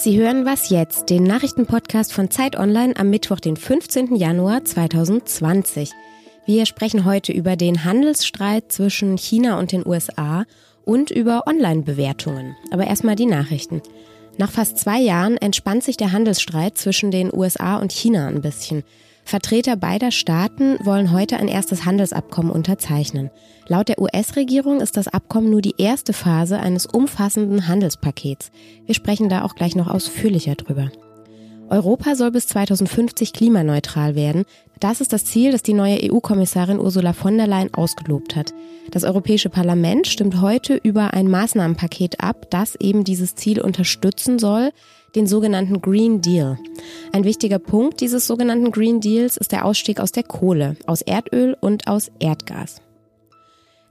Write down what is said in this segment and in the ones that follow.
Sie hören Was jetzt, den Nachrichtenpodcast von Zeit Online am Mittwoch, den 15. Januar 2020. Wir sprechen heute über den Handelsstreit zwischen China und den USA und über Online-Bewertungen. Aber erstmal die Nachrichten. Nach fast zwei Jahren entspannt sich der Handelsstreit zwischen den USA und China ein bisschen. Vertreter beider Staaten wollen heute ein erstes Handelsabkommen unterzeichnen. Laut der US-Regierung ist das Abkommen nur die erste Phase eines umfassenden Handelspakets. Wir sprechen da auch gleich noch ausführlicher drüber. Europa soll bis 2050 klimaneutral werden. Das ist das Ziel, das die neue EU-Kommissarin Ursula von der Leyen ausgelobt hat. Das Europäische Parlament stimmt heute über ein Maßnahmenpaket ab, das eben dieses Ziel unterstützen soll den sogenannten Green Deal. Ein wichtiger Punkt dieses sogenannten Green Deals ist der Ausstieg aus der Kohle, aus Erdöl und aus Erdgas.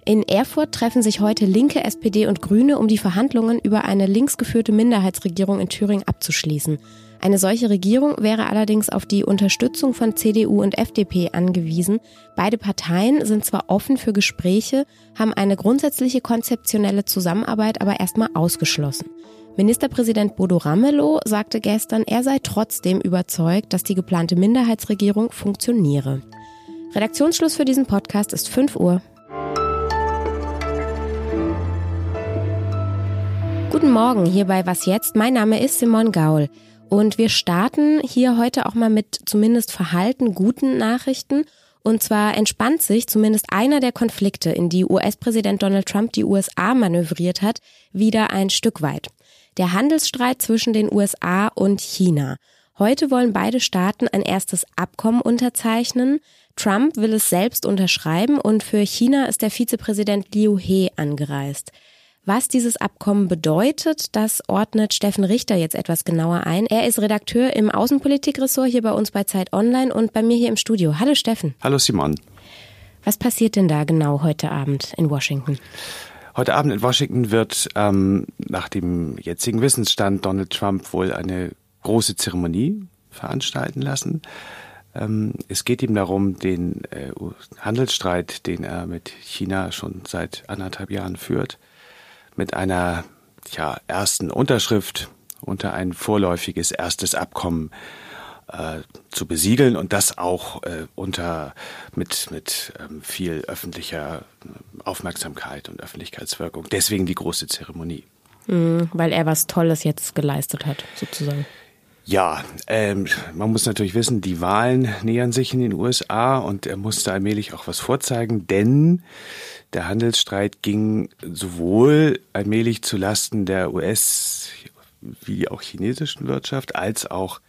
In Erfurt treffen sich heute Linke, SPD und Grüne, um die Verhandlungen über eine linksgeführte Minderheitsregierung in Thüringen abzuschließen. Eine solche Regierung wäre allerdings auf die Unterstützung von CDU und FDP angewiesen. Beide Parteien sind zwar offen für Gespräche, haben eine grundsätzliche konzeptionelle Zusammenarbeit aber erstmal ausgeschlossen. Ministerpräsident Bodo Ramelow sagte gestern, er sei trotzdem überzeugt, dass die geplante Minderheitsregierung funktioniere. Redaktionsschluss für diesen Podcast ist 5 Uhr. Guten Morgen hier bei Was jetzt? Mein Name ist Simon Gaul und wir starten hier heute auch mal mit zumindest verhalten guten Nachrichten. Und zwar entspannt sich zumindest einer der Konflikte, in die US-Präsident Donald Trump die USA manövriert hat, wieder ein Stück weit der Handelsstreit zwischen den USA und China. Heute wollen beide Staaten ein erstes Abkommen unterzeichnen. Trump will es selbst unterschreiben und für China ist der Vizepräsident Liu He angereist. Was dieses Abkommen bedeutet, das ordnet Steffen Richter jetzt etwas genauer ein. Er ist Redakteur im Außenpolitikressort hier bei uns bei Zeit Online und bei mir hier im Studio. Hallo Steffen. Hallo Simon. Was passiert denn da genau heute Abend in Washington? Heute Abend in Washington wird ähm, nach dem jetzigen Wissensstand Donald Trump wohl eine große Zeremonie veranstalten lassen. Ähm, es geht ihm darum, den äh, Handelsstreit, den er mit China schon seit anderthalb Jahren führt, mit einer ja, ersten Unterschrift unter ein vorläufiges erstes Abkommen zu besiegeln und das auch äh, unter mit mit ähm, viel öffentlicher äh, Aufmerksamkeit und Öffentlichkeitswirkung. Deswegen die große Zeremonie. Mhm, weil er was Tolles jetzt geleistet hat, sozusagen. Ja, ähm, man muss natürlich wissen, die Wahlen nähern sich in den USA und er musste allmählich auch was vorzeigen, denn der Handelsstreit ging sowohl allmählich zu Lasten der US- wie auch chinesischen Wirtschaft als auch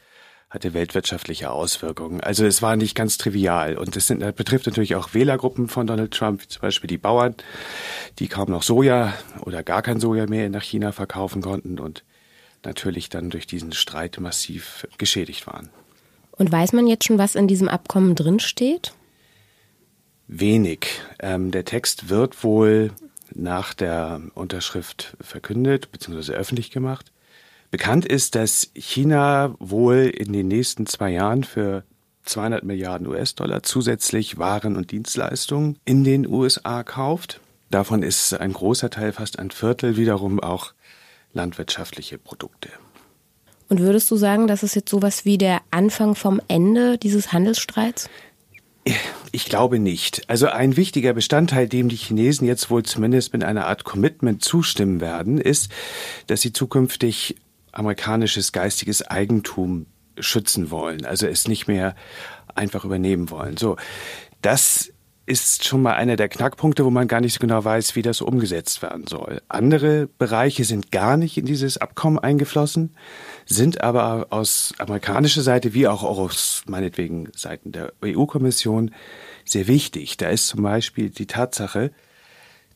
hatte weltwirtschaftliche Auswirkungen. Also es war nicht ganz trivial. Und das, sind, das betrifft natürlich auch Wählergruppen von Donald Trump, wie zum Beispiel die Bauern, die kaum noch Soja oder gar kein Soja mehr nach China verkaufen konnten und natürlich dann durch diesen Streit massiv geschädigt waren. Und weiß man jetzt schon, was in diesem Abkommen drinsteht? Wenig. Ähm, der Text wird wohl nach der Unterschrift verkündet bzw. öffentlich gemacht. Bekannt ist, dass China wohl in den nächsten zwei Jahren für 200 Milliarden US-Dollar zusätzlich Waren und Dienstleistungen in den USA kauft. Davon ist ein großer Teil, fast ein Viertel, wiederum auch landwirtschaftliche Produkte. Und würdest du sagen, das ist jetzt sowas wie der Anfang vom Ende dieses Handelsstreits? Ich glaube nicht. Also ein wichtiger Bestandteil, dem die Chinesen jetzt wohl zumindest mit einer Art Commitment zustimmen werden, ist, dass sie zukünftig amerikanisches geistiges Eigentum schützen wollen, also es nicht mehr einfach übernehmen wollen. So, das ist schon mal einer der Knackpunkte, wo man gar nicht so genau weiß, wie das umgesetzt werden soll. Andere Bereiche sind gar nicht in dieses Abkommen eingeflossen, sind aber aus amerikanischer Seite wie auch aus meinetwegen Seiten der EU-Kommission sehr wichtig. Da ist zum Beispiel die Tatsache,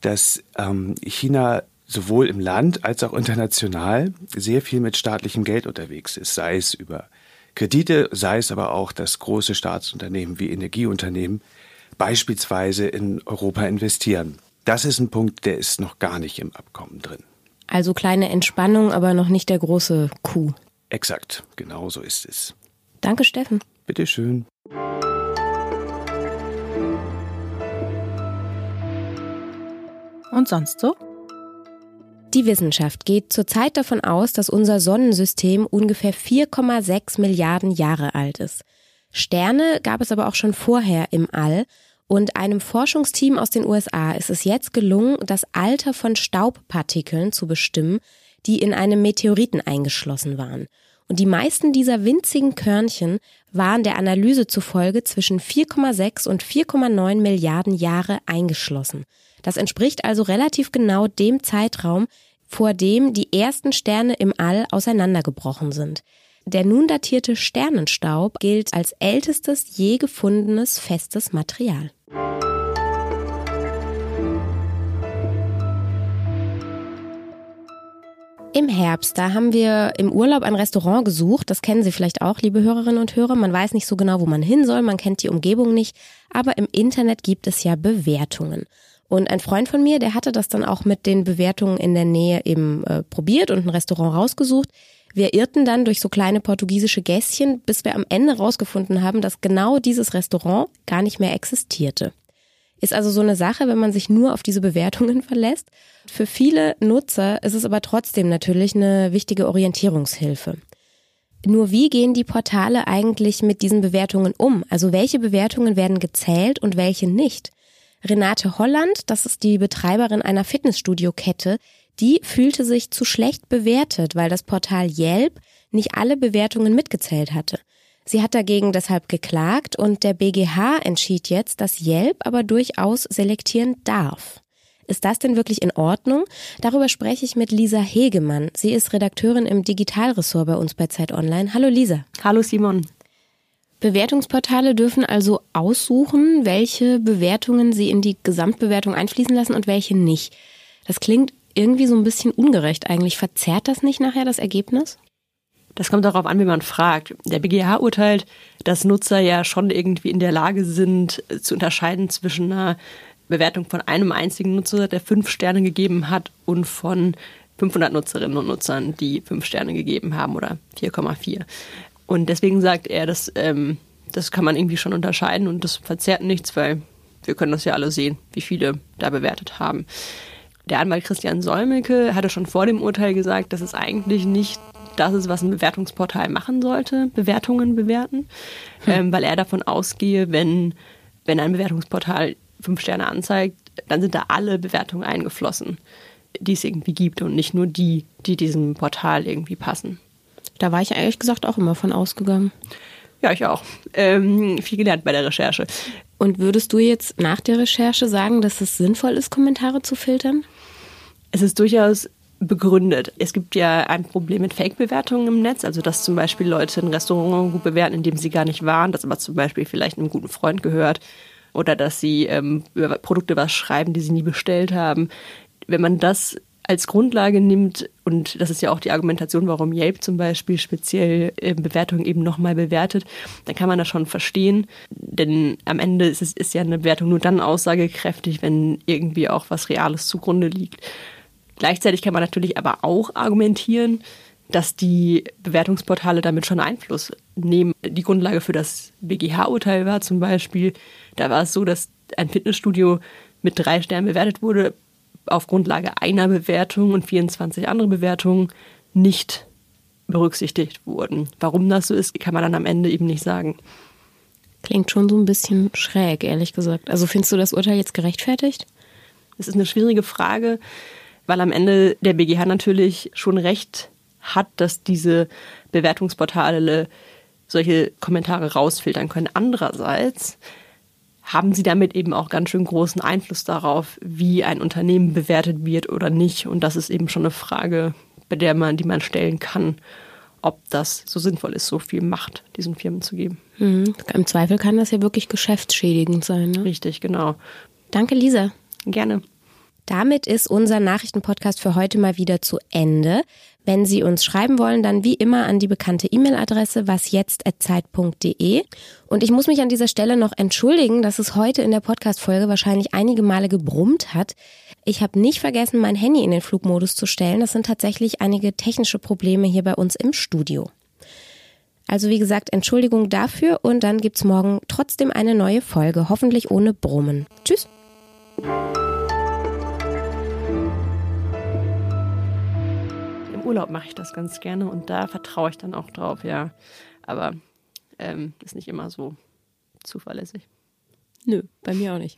dass ähm, China sowohl im Land als auch international sehr viel mit staatlichem Geld unterwegs ist, sei es über Kredite, sei es aber auch, dass große Staatsunternehmen wie Energieunternehmen beispielsweise in Europa investieren. Das ist ein Punkt, der ist noch gar nicht im Abkommen drin. Also kleine Entspannung, aber noch nicht der große Coup. Exakt, genau so ist es. Danke, Steffen. Bitteschön. Und sonst so? Die Wissenschaft geht zurzeit davon aus, dass unser Sonnensystem ungefähr 4,6 Milliarden Jahre alt ist. Sterne gab es aber auch schon vorher im All und einem Forschungsteam aus den USA ist es jetzt gelungen, das Alter von Staubpartikeln zu bestimmen, die in einem Meteoriten eingeschlossen waren. Und die meisten dieser winzigen Körnchen waren der Analyse zufolge zwischen 4,6 und 4,9 Milliarden Jahre eingeschlossen. Das entspricht also relativ genau dem Zeitraum, vor dem die ersten Sterne im All auseinandergebrochen sind. Der nun datierte Sternenstaub gilt als ältestes je gefundenes festes Material. Im Herbst, da haben wir im Urlaub ein Restaurant gesucht. Das kennen Sie vielleicht auch, liebe Hörerinnen und Hörer. Man weiß nicht so genau, wo man hin soll, man kennt die Umgebung nicht. Aber im Internet gibt es ja Bewertungen. Und ein Freund von mir, der hatte das dann auch mit den Bewertungen in der Nähe eben äh, probiert und ein Restaurant rausgesucht. Wir irrten dann durch so kleine portugiesische Gässchen, bis wir am Ende rausgefunden haben, dass genau dieses Restaurant gar nicht mehr existierte. Ist also so eine Sache, wenn man sich nur auf diese Bewertungen verlässt. Für viele Nutzer ist es aber trotzdem natürlich eine wichtige Orientierungshilfe. Nur wie gehen die Portale eigentlich mit diesen Bewertungen um? Also welche Bewertungen werden gezählt und welche nicht? Renate Holland, das ist die Betreiberin einer Fitnessstudio-Kette, die fühlte sich zu schlecht bewertet, weil das Portal Yelp nicht alle Bewertungen mitgezählt hatte. Sie hat dagegen deshalb geklagt und der BGH entschied jetzt, dass Yelp aber durchaus selektieren darf. Ist das denn wirklich in Ordnung? Darüber spreche ich mit Lisa Hegemann. Sie ist Redakteurin im Digitalressort bei uns bei Zeit Online. Hallo Lisa. Hallo Simon. Bewertungsportale dürfen also aussuchen, welche Bewertungen sie in die Gesamtbewertung einfließen lassen und welche nicht. Das klingt irgendwie so ein bisschen ungerecht eigentlich. Verzerrt das nicht nachher das Ergebnis? Das kommt darauf an, wie man fragt. Der BGH urteilt, dass Nutzer ja schon irgendwie in der Lage sind, zu unterscheiden zwischen einer Bewertung von einem einzigen Nutzer, der fünf Sterne gegeben hat, und von 500 Nutzerinnen und Nutzern, die fünf Sterne gegeben haben oder 4,4. Und deswegen sagt er, dass ähm, das kann man irgendwie schon unterscheiden und das verzerrt nichts, weil wir können das ja alle sehen, wie viele da bewertet haben. Der Anwalt Christian Solmecke hatte schon vor dem Urteil gesagt, dass es eigentlich nicht das ist, was ein Bewertungsportal machen sollte, Bewertungen bewerten, hm. ähm, weil er davon ausgehe, wenn, wenn ein Bewertungsportal fünf Sterne anzeigt, dann sind da alle Bewertungen eingeflossen, die es irgendwie gibt und nicht nur die, die diesem Portal irgendwie passen. Da war ich ehrlich gesagt auch immer von ausgegangen. Ja, ich auch. Ähm, viel gelernt bei der Recherche. Und würdest du jetzt nach der Recherche sagen, dass es sinnvoll ist, Kommentare zu filtern? Es ist durchaus begründet. Es gibt ja ein Problem mit Fake-Bewertungen im Netz, also dass zum Beispiel Leute ein Restaurant gut bewerten, in dem sie gar nicht waren, das aber zum Beispiel vielleicht einem guten Freund gehört oder dass sie ähm, über Produkte was schreiben, die sie nie bestellt haben. Wenn man das als Grundlage nimmt, und das ist ja auch die Argumentation, warum Yelp zum Beispiel speziell äh, Bewertungen eben nochmal bewertet, dann kann man das schon verstehen. Denn am Ende ist, es, ist ja eine Bewertung nur dann aussagekräftig, wenn irgendwie auch was Reales zugrunde liegt. Gleichzeitig kann man natürlich aber auch argumentieren, dass die Bewertungsportale damit schon Einfluss nehmen. Die Grundlage für das BGH-Urteil war zum Beispiel, da war es so, dass ein Fitnessstudio mit drei Sternen bewertet wurde, auf Grundlage einer Bewertung und 24 andere Bewertungen nicht berücksichtigt wurden. Warum das so ist, kann man dann am Ende eben nicht sagen. Klingt schon so ein bisschen schräg, ehrlich gesagt. Also findest du das Urteil jetzt gerechtfertigt? Das ist eine schwierige Frage, weil am Ende der BGH natürlich schon recht hat, dass diese Bewertungsportale solche Kommentare rausfiltern können. Andererseits haben sie damit eben auch ganz schön großen Einfluss darauf, wie ein Unternehmen bewertet wird oder nicht. Und das ist eben schon eine Frage, bei der man, die man stellen kann, ob das so sinnvoll ist, so viel Macht diesen Firmen zu geben. Mhm. Im Zweifel kann das ja wirklich geschäftsschädigend sein. Ne? Richtig, genau. Danke, Lisa. Gerne. Damit ist unser Nachrichtenpodcast für heute mal wieder zu Ende. Wenn Sie uns schreiben wollen, dann wie immer an die bekannte E-Mail-Adresse wasjetzt@zeit.de. Und ich muss mich an dieser Stelle noch entschuldigen, dass es heute in der Podcast-Folge wahrscheinlich einige Male gebrummt hat. Ich habe nicht vergessen, mein Handy in den Flugmodus zu stellen. Das sind tatsächlich einige technische Probleme hier bei uns im Studio. Also wie gesagt, Entschuldigung dafür und dann gibt's morgen trotzdem eine neue Folge, hoffentlich ohne Brummen. Tschüss. Urlaub mache ich das ganz gerne und da vertraue ich dann auch drauf, ja. Aber ähm, ist nicht immer so zuverlässig. Nö, bei mir auch nicht.